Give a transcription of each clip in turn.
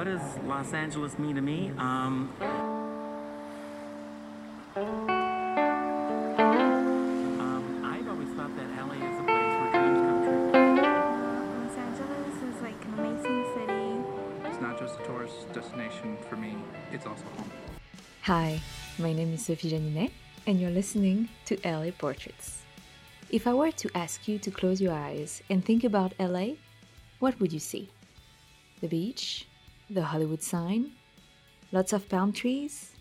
what does Los Angeles mean to me? Um, um, I've always thought that LA is a place where dreams come true. Los Angeles is like an amazing city. It's not just a tourist destination for me, it's also home. Hi, my name is Sophie Janinet, and you're listening to LA Portraits. If I were to ask you to close your eyes and think about LA, what would you see? The beach? The Hollywood sign? Lots of palm trees?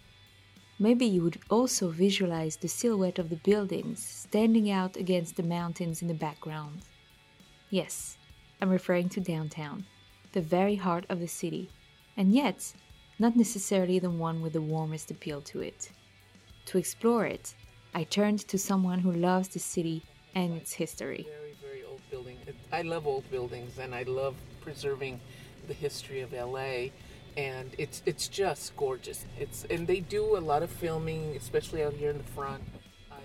Maybe you would also visualize the silhouette of the buildings standing out against the mountains in the background. Yes, I'm referring to downtown, the very heart of the city, and yet, not necessarily the one with the warmest appeal to it. To explore it, I turned to someone who loves the city and its history. Very, very old building. I love old buildings and I love preserving the history of LA. And it's it's just gorgeous. It's and they do a lot of filming, especially out here in the front. I,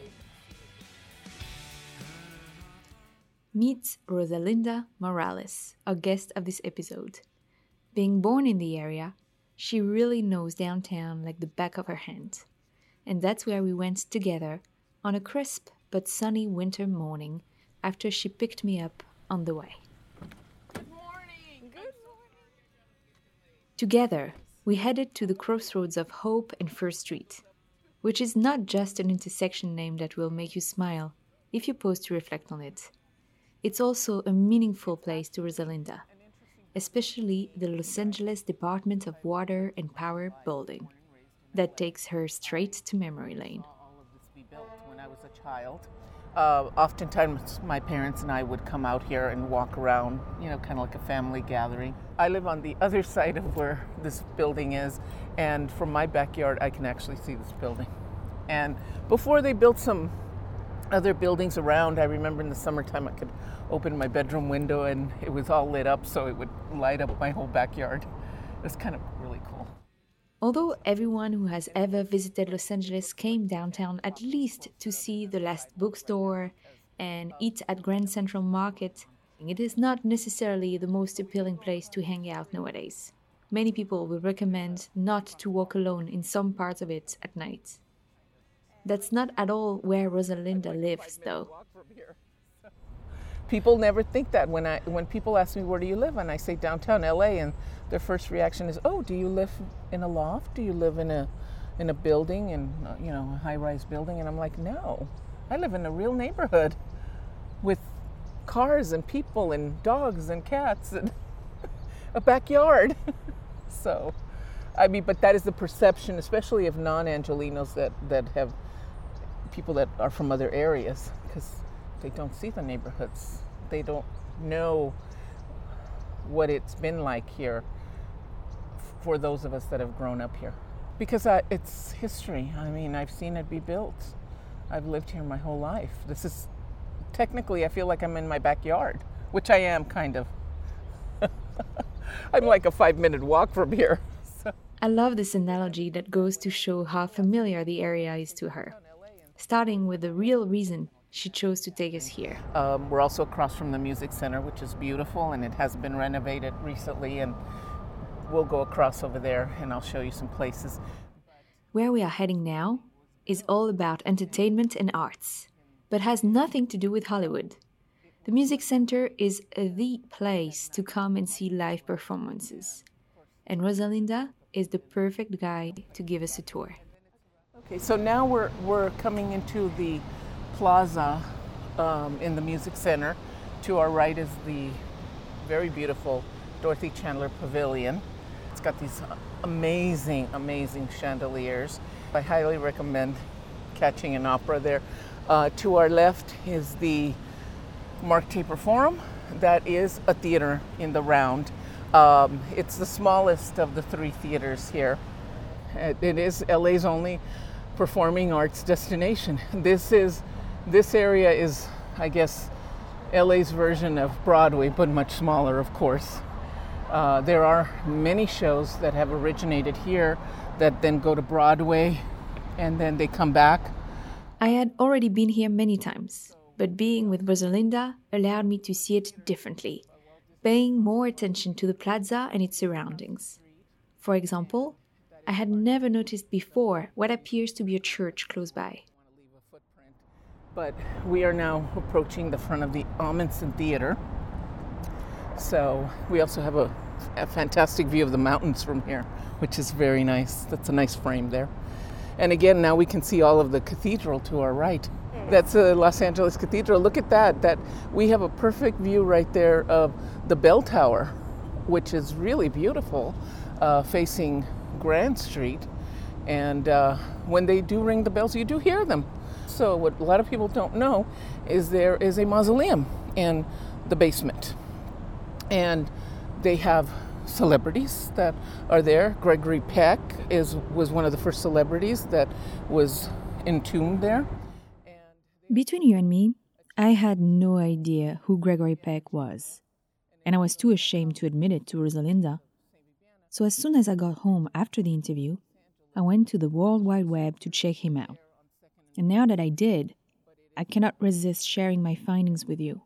Meet Rosalinda Morales, a guest of this episode. Being born in the area, she really knows downtown like the back of her hand. And that's where we went together on a crisp but sunny winter morning after she picked me up on the way. good morning. Good morning. Together, we headed to the crossroads of Hope and First Street, which is not just an intersection name that will make you smile if you pause to reflect on it. It's also a meaningful place to Rosalinda, especially the Los Angeles Department of Water and Power building. That takes her straight to memory lane. Uh, oftentimes, my parents and I would come out here and walk around, you know, kind of like a family gathering. I live on the other side of where this building is, and from my backyard, I can actually see this building. And before they built some other buildings around, I remember in the summertime I could open my bedroom window and it was all lit up, so it would light up my whole backyard. It was kind of really cool. Although everyone who has ever visited Los Angeles came downtown at least to see the last bookstore and eat at Grand Central Market, it is not necessarily the most appealing place to hang out nowadays. Many people will recommend not to walk alone in some parts of it at night. That's not at all where Rosalinda lives, though. People never think that when I when people ask me where do you live and I say downtown LA and their first reaction is oh do you live in a loft? Do you live in a in a building in uh, you know a high rise building? And I'm like no. I live in a real neighborhood with cars and people and dogs and cats and a backyard. So I mean but that is the perception especially of non-angelinos that that have people that are from other areas because they don't see the neighborhoods. They don't know what it's been like here for those of us that have grown up here. Because uh, it's history. I mean, I've seen it be built. I've lived here my whole life. This is technically, I feel like I'm in my backyard, which I am kind of. I'm like a five minute walk from here. So. I love this analogy that goes to show how familiar the area is to her, starting with the real reason she chose to take us here. Um, we're also across from the Music Center, which is beautiful and it has been renovated recently. And we'll go across over there and I'll show you some places. Where we are heading now is all about entertainment and arts, but has nothing to do with Hollywood. The Music Center is the place to come and see live performances. And Rosalinda is the perfect guide to give us a tour. Okay, so now we're, we're coming into the plaza um, in the Music Center. To our right is the very beautiful Dorothy Chandler Pavilion. It's got these amazing, amazing chandeliers. I highly recommend catching an opera there. Uh, to our left is the Mark Taper Forum. That is a theater in the round. Um, it's the smallest of the three theaters here. It, it is LA's only performing arts destination. This is this area is, I guess, LA's version of Broadway, but much smaller, of course. Uh, there are many shows that have originated here that then go to Broadway and then they come back. I had already been here many times, but being with Rosalinda allowed me to see it differently, paying more attention to the plaza and its surroundings. For example, I had never noticed before what appears to be a church close by. But we are now approaching the front of the Ahmanson Theater. So we also have a, a fantastic view of the mountains from here, which is very nice. That's a nice frame there. And again, now we can see all of the cathedral to our right. That's the Los Angeles Cathedral. Look at that. That we have a perfect view right there of the bell tower, which is really beautiful, uh, facing Grand Street. And uh, when they do ring the bells, you do hear them. So what a lot of people don't know is there is a mausoleum in the basement, and they have celebrities that are there. Gregory Peck is was one of the first celebrities that was entombed there. Between you and me, I had no idea who Gregory Peck was, and I was too ashamed to admit it to Rosalinda. So as soon as I got home after the interview, I went to the World Wide Web to check him out. And now that I did, I cannot resist sharing my findings with you.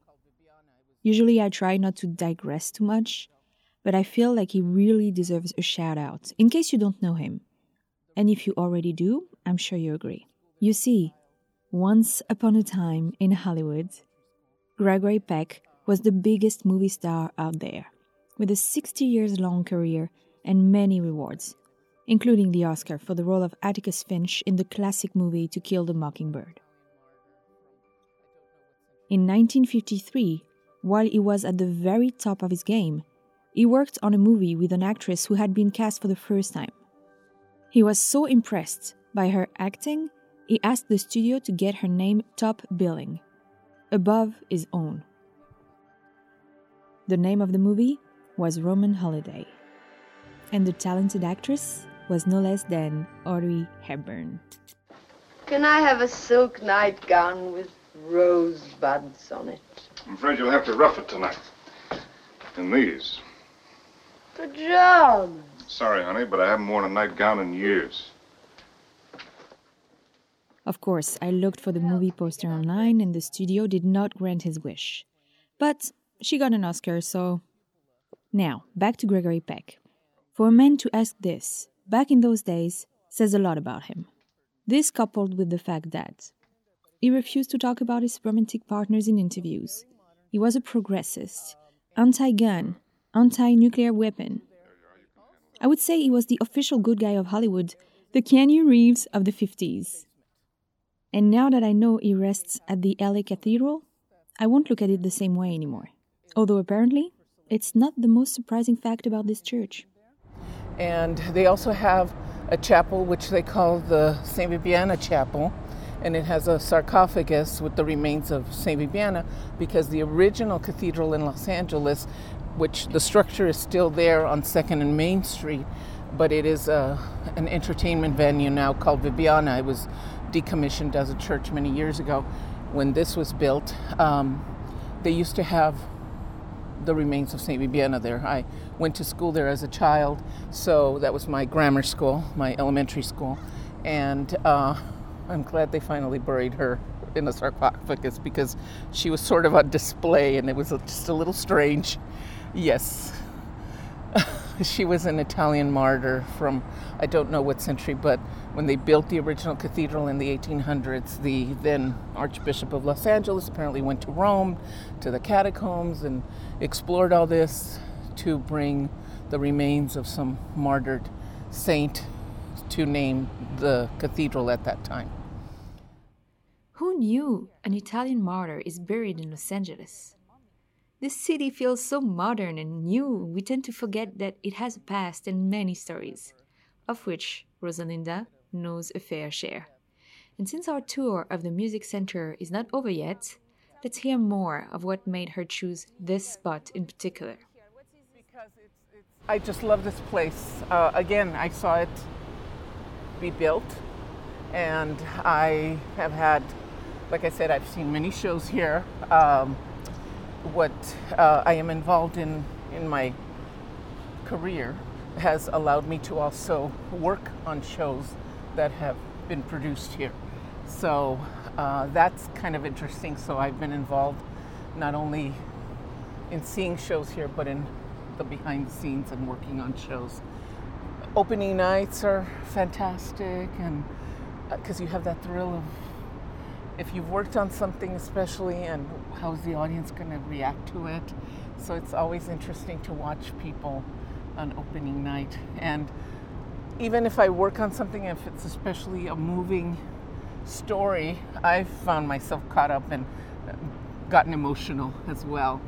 Usually I try not to digress too much, but I feel like he really deserves a shout out in case you don't know him. And if you already do, I'm sure you agree. You see, once upon a time in Hollywood, Gregory Peck was the biggest movie star out there, with a 60 years long career and many rewards, including the Oscar for the role of Atticus Finch in the classic movie To Kill the Mockingbird. In 1953, while he was at the very top of his game, he worked on a movie with an actress who had been cast for the first time. He was so impressed by her acting, he asked the studio to get her name top billing, above his own. The name of the movie was Roman Holiday, and the talented actress was no less than Audrey Hepburn. Can I have a silk nightgown with rosebuds on it? I'm afraid you'll have to rough it tonight. In these. Pajamas. Sorry, honey, but I haven't worn a nightgown in years. Of course, I looked for the movie poster online and the studio did not grant his wish. But she got an Oscar, so. Now, back to Gregory Peck. For a man to ask this, back in those days, says a lot about him. This coupled with the fact that he refused to talk about his romantic partners in interviews. He was a progressist, anti gun, anti nuclear weapon. I would say he was the official good guy of Hollywood, the Keanu Reeves of the 50s. And now that I know he rests at the LA Cathedral, I won't look at it the same way anymore. Although apparently, it's not the most surprising fact about this church. And they also have a chapel which they call the St. Vibiana Chapel, and it has a sarcophagus with the remains of St. Vibiana because the original cathedral in Los Angeles, which the structure is still there on 2nd and Main Street, but it is a, an entertainment venue now called Vibiana. It was decommissioned as a church many years ago. When this was built, um, they used to have the remains of St. Vibiana there. I went to school there as a child, so that was my grammar school, my elementary school, and uh, I'm glad they finally buried her in a sarcophagus because she was sort of on display and it was just a little strange. Yes. she was an Italian martyr from I don't know what century, but when they built the original cathedral in the 1800s, the then Archbishop of Los Angeles apparently went to Rome, to the catacombs, and explored all this to bring the remains of some martyred saint to name the cathedral at that time. Who knew an Italian martyr is buried in Los Angeles? This city feels so modern and new, we tend to forget that it has a past and many stories, of which Rosalinda knows a fair share. And since our tour of the Music Center is not over yet, let's hear more of what made her choose this spot in particular. I just love this place. Uh, again, I saw it be built, and I have had, like I said, I've seen many shows here. Um, what uh, I am involved in in my career has allowed me to also work on shows that have been produced here. So uh, that's kind of interesting. So I've been involved not only in seeing shows here, but in the behind the scenes and working on shows opening nights are fantastic, and because you have that thrill of if you've worked on something, especially, and how's the audience going to react to it. So it's always interesting to watch people on opening night. And even if I work on something, if it's especially a moving story, I've found myself caught up and uh, gotten emotional as well.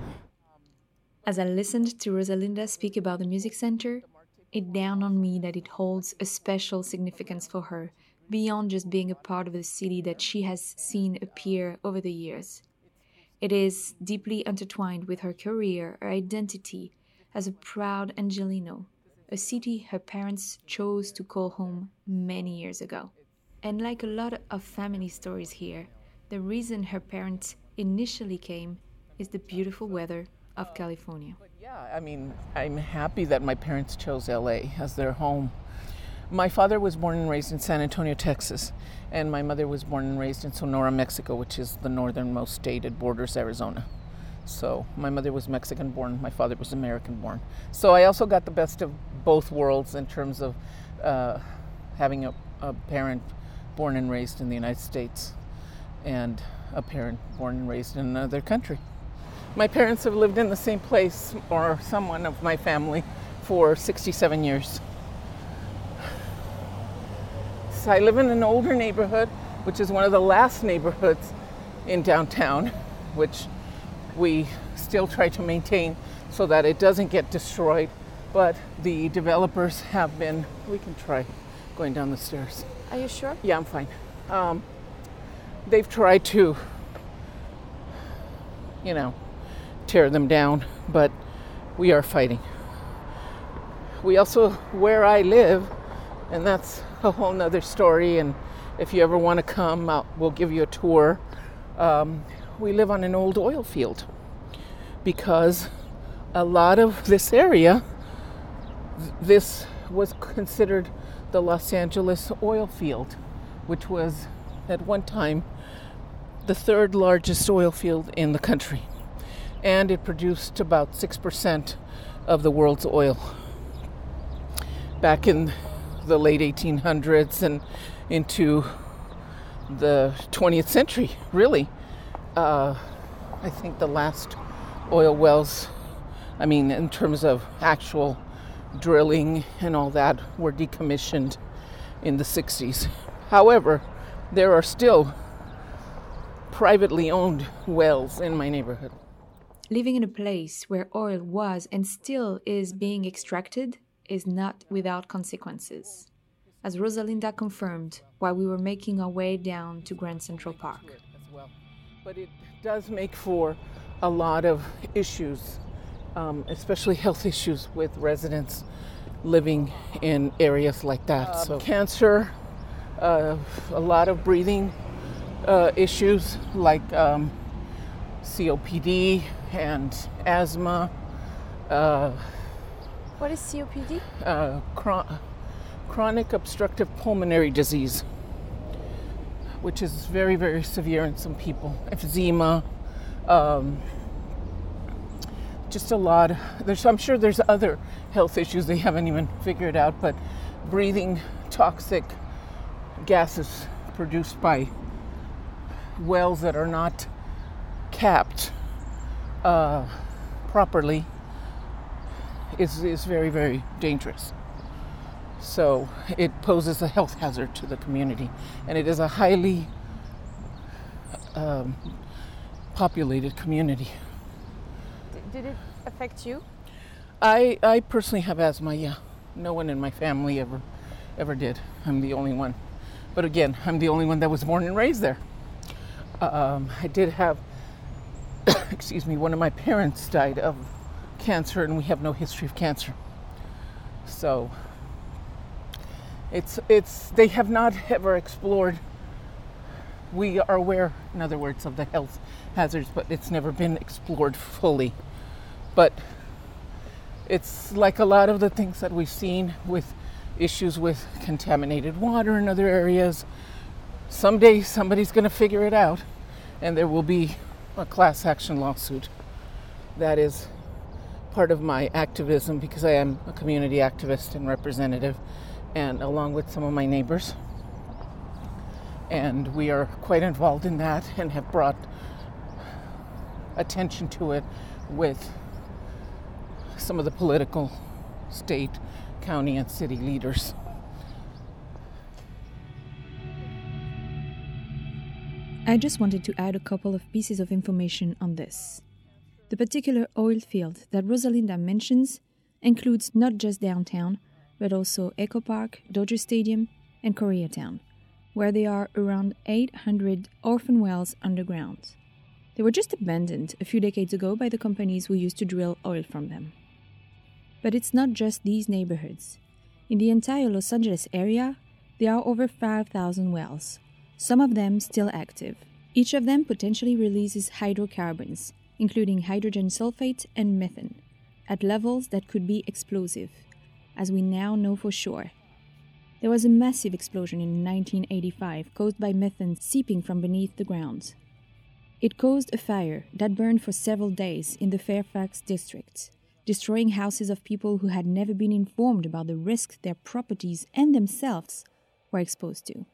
As I listened to Rosalinda speak about the Music Center, it dawned on me that it holds a special significance for her beyond just being a part of the city that she has seen appear over the years. It is deeply intertwined with her career, her identity as a proud Angelino, a city her parents chose to call home many years ago. And like a lot of family stories here, the reason her parents initially came is the beautiful weather of California. Yeah, I mean, I'm happy that my parents chose LA as their home. My father was born and raised in San Antonio, Texas, and my mother was born and raised in Sonora, Mexico, which is the northernmost state. It borders Arizona. So my mother was Mexican born, my father was American born. So I also got the best of both worlds in terms of uh, having a, a parent born and raised in the United States and a parent born and raised in another country. My parents have lived in the same place, or someone of my family, for 67 years. So I live in an older neighborhood, which is one of the last neighborhoods in downtown, which we still try to maintain so that it doesn't get destroyed. But the developers have been, we can try going down the stairs. Are you sure? Yeah, I'm fine. Um, they've tried to, you know, tear them down, but we are fighting. We also, where I live, and that's a whole nother story. And if you ever want to come, we'll give you a tour. Um, we live on an old oil field because a lot of this area, this was considered the Los Angeles oil field, which was at one time the third largest oil field in the country. And it produced about 6% of the world's oil. Back in the late 1800s and into the 20th century, really. Uh, I think the last oil wells, I mean, in terms of actual drilling and all that, were decommissioned in the 60s. However, there are still privately owned wells in my neighborhood. Living in a place where oil was and still is being extracted is not without consequences, as Rosalinda confirmed while we were making our way down to Grand Central Park. Well. But it does make for a lot of issues, um, especially health issues with residents living in areas like that. Uh, so, cancer, uh, a lot of breathing uh, issues like um, COPD and asthma. What is COPD? Uh, chron- chronic obstructive pulmonary disease, which is very, very severe in some people. Emphysema, um, just a lot. There's, I'm sure there's other health issues they haven't even figured out, but breathing toxic gases produced by wells that are not capped uh, properly is, is very, very dangerous. So it poses a health hazard to the community, and it is a highly um, populated community. Did it affect you? I, I personally have asthma, yeah. No one in my family ever ever did. I'm the only one. But again, I'm the only one that was born and raised there. Um, I did have, excuse me, one of my parents died of cancer, and we have no history of cancer. So it's it's they have not ever explored. We are aware, in other words, of the health hazards, but it's never been explored fully. But it's like a lot of the things that we've seen with issues with contaminated water in other areas. Someday somebody's going to figure it out, and there will be a class action lawsuit that is part of my activism because I am a community activist and representative, and along with some of my neighbors. And we are quite involved in that and have brought attention to it with some of the political, state, county, and city leaders. I just wanted to add a couple of pieces of information on this. The particular oil field that Rosalinda mentions includes not just downtown, but also Echo Park, Dodger Stadium, and Koreatown, where there are around 800 orphan wells underground. They were just abandoned a few decades ago by the companies who used to drill oil from them. But it's not just these neighborhoods. In the entire Los Angeles area, there are over 5,000 wells, some of them still active. Each of them potentially releases hydrocarbons, including hydrogen sulfate and methane, at levels that could be explosive, as we now know for sure. There was a massive explosion in 1985 caused by methane seeping from beneath the ground. It caused a fire that burned for several days in the Fairfax district, destroying houses of people who had never been informed about the risks their properties and themselves were exposed to.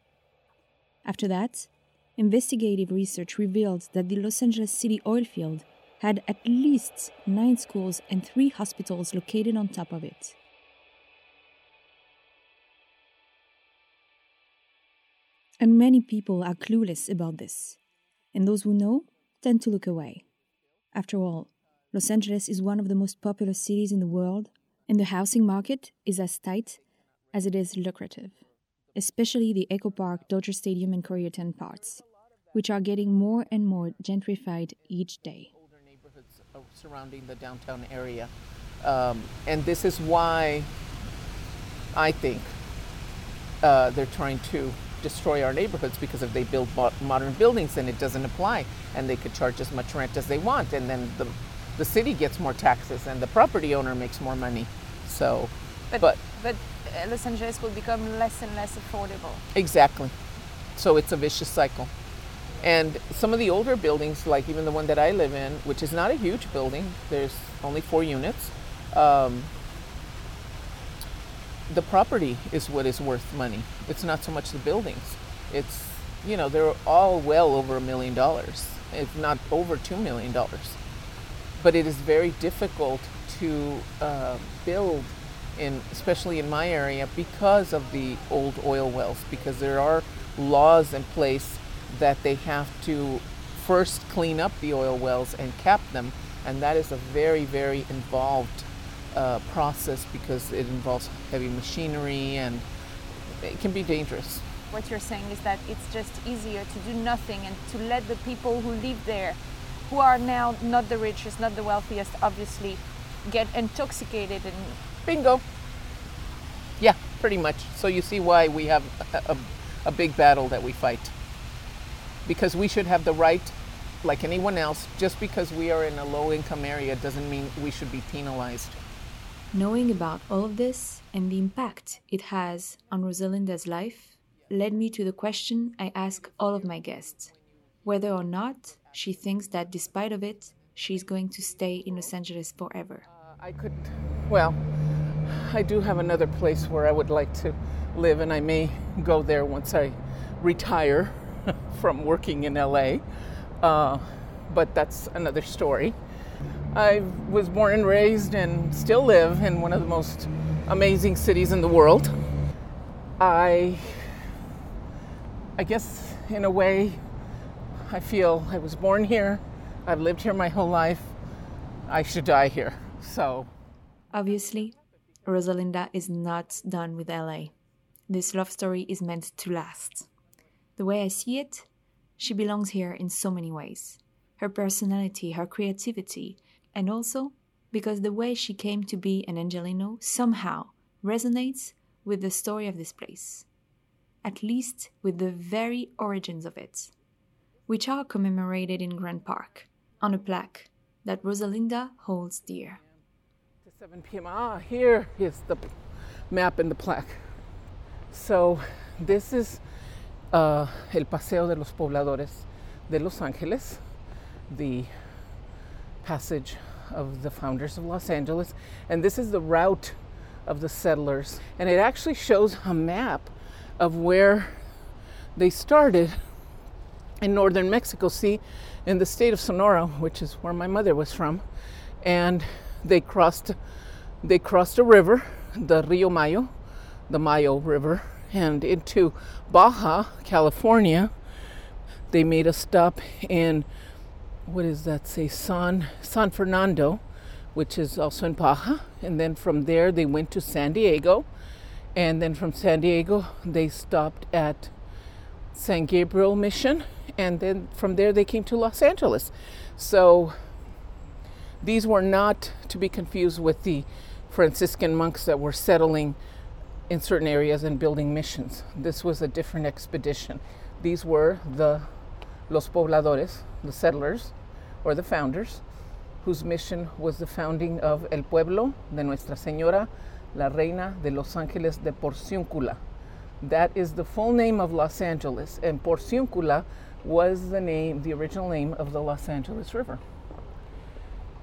After that, investigative research revealed that the Los Angeles City oil field had at least nine schools and three hospitals located on top of it. And many people are clueless about this, and those who know tend to look away. After all, Los Angeles is one of the most popular cities in the world, and the housing market is as tight as it is lucrative, especially the Echo Park, Dodger Stadium, and Koreatown parts, which are getting more and more gentrified each day. Surrounding the downtown area. Um, and this is why I think uh, they're trying to destroy our neighborhoods because if they build mo- modern buildings, then it doesn't apply, and they could charge as much rent as they want, and then the the city gets more taxes, and the property owner makes more money. So, But but but, uh, Los Angeles will become less and less affordable. Exactly. So it's a vicious cycle. And some of the older buildings, like even the one that I live in, which is not a huge building, there's only four units. Um, the property is what is worth money. It's not so much the buildings. It's, you know, they're all well over a million dollars, if not over two million dollars. But it is very difficult to uh, build in, especially in my area, because of the old oil wells, because there are laws in place that they have to first clean up the oil wells and cap them, and that is a very, very involved uh, process because it involves heavy machinery and it can be dangerous. What you're saying is that it's just easier to do nothing and to let the people who live there, who are now not the richest, not the wealthiest, obviously, get intoxicated and Bingo. Yeah, pretty much. So you see why we have a, a, a big battle that we fight. Because we should have the right, like anyone else, just because we are in a low income area doesn't mean we should be penalized. Knowing about all of this and the impact it has on Rosalinda's life led me to the question I ask all of my guests whether or not she thinks that despite of it, she's going to stay in Los Angeles forever. Uh, I could, well, I do have another place where I would like to live, and I may go there once I retire from working in LA. Uh, but that's another story. I was born and raised and still live in one of the most amazing cities in the world. I, I guess, in a way, I feel I was born here. I've lived here my whole life. I should die here. So, Obviously, Rosalinda is not done with LA. This love story is meant to last. The way I see it, she belongs here in so many ways her personality, her creativity, and also because the way she came to be an Angelino somehow resonates with the story of this place, at least with the very origins of it, which are commemorated in Grand Park on a plaque that Rosalinda holds dear. to 7 p.m. Ah, here is the map and the plaque. So, this is uh, El Paseo de los Pobladores de Los Angeles, the passage of the founders of Los Angeles, and this is the route of the settlers. And it actually shows a map of where they started in northern Mexico. See, in the state of Sonora, which is where my mother was from, and they crossed they crossed a river, the Rio Mayo, the Mayo River, and into Baja, California. They made a stop in what does that say? San San Fernando, which is also in Baja, and then from there they went to San Diego, and then from San Diego they stopped at San Gabriel Mission, and then from there they came to Los Angeles. So these were not to be confused with the Franciscan monks that were settling in certain areas and building missions. This was a different expedition. These were the los pobladores, the settlers or the founders, whose mission was the founding of El Pueblo de Nuestra Señora, la Reina de Los Ángeles de Porciúncula. That is the full name of Los Angeles, and Porciúncula was the name, the original name of the Los Angeles River.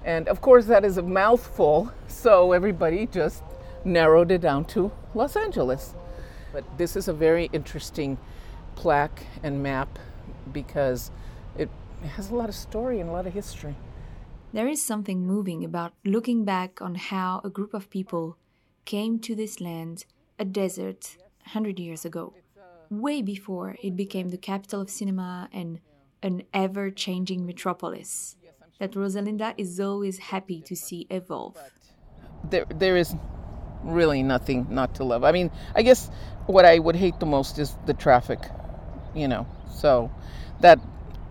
And of course, that is a mouthful, so everybody just narrowed it down to Los Angeles. But this is a very interesting plaque and map because it has a lot of story and a lot of history. There is something moving about looking back on how a group of people came to this land, a desert, 100 years ago, way before it became the capital of cinema and an ever changing metropolis that Rosalinda is always happy to see evolve. There, there is really nothing not to love. I mean, I guess what I would hate the most is the traffic, you know. So that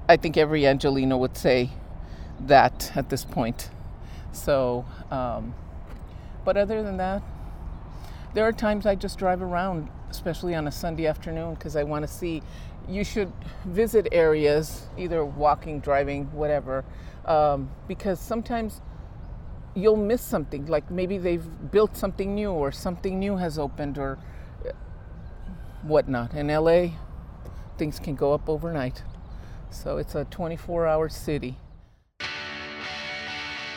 I think every Angelino would say that at this point. So, um, but other than that, there are times I just drive around, especially on a Sunday afternoon, because I want to see. You should visit areas, either walking, driving, whatever, um, because sometimes you'll miss something. Like maybe they've built something new, or something new has opened, or uh, whatnot. In LA, things can go up overnight. So it's a 24 hour city.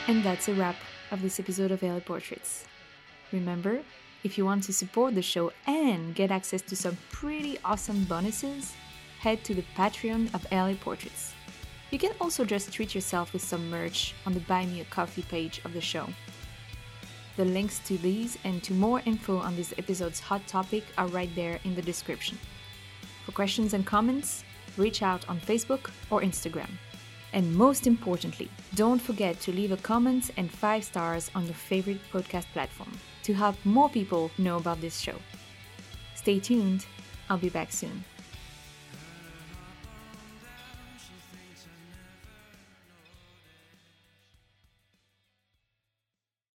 And that's a wrap of this episode of LA Portraits. Remember, if you want to support the show and get access to some pretty awesome bonuses, head to the Patreon of LA Portraits. You can also just treat yourself with some merch on the Buy Me a Coffee page of the show. The links to these and to more info on this episode's hot topic are right there in the description. For questions and comments, reach out on Facebook or Instagram. And most importantly, don't forget to leave a comment and 5 stars on your favorite podcast platform to help more people know about this show. Stay tuned, I'll be back soon.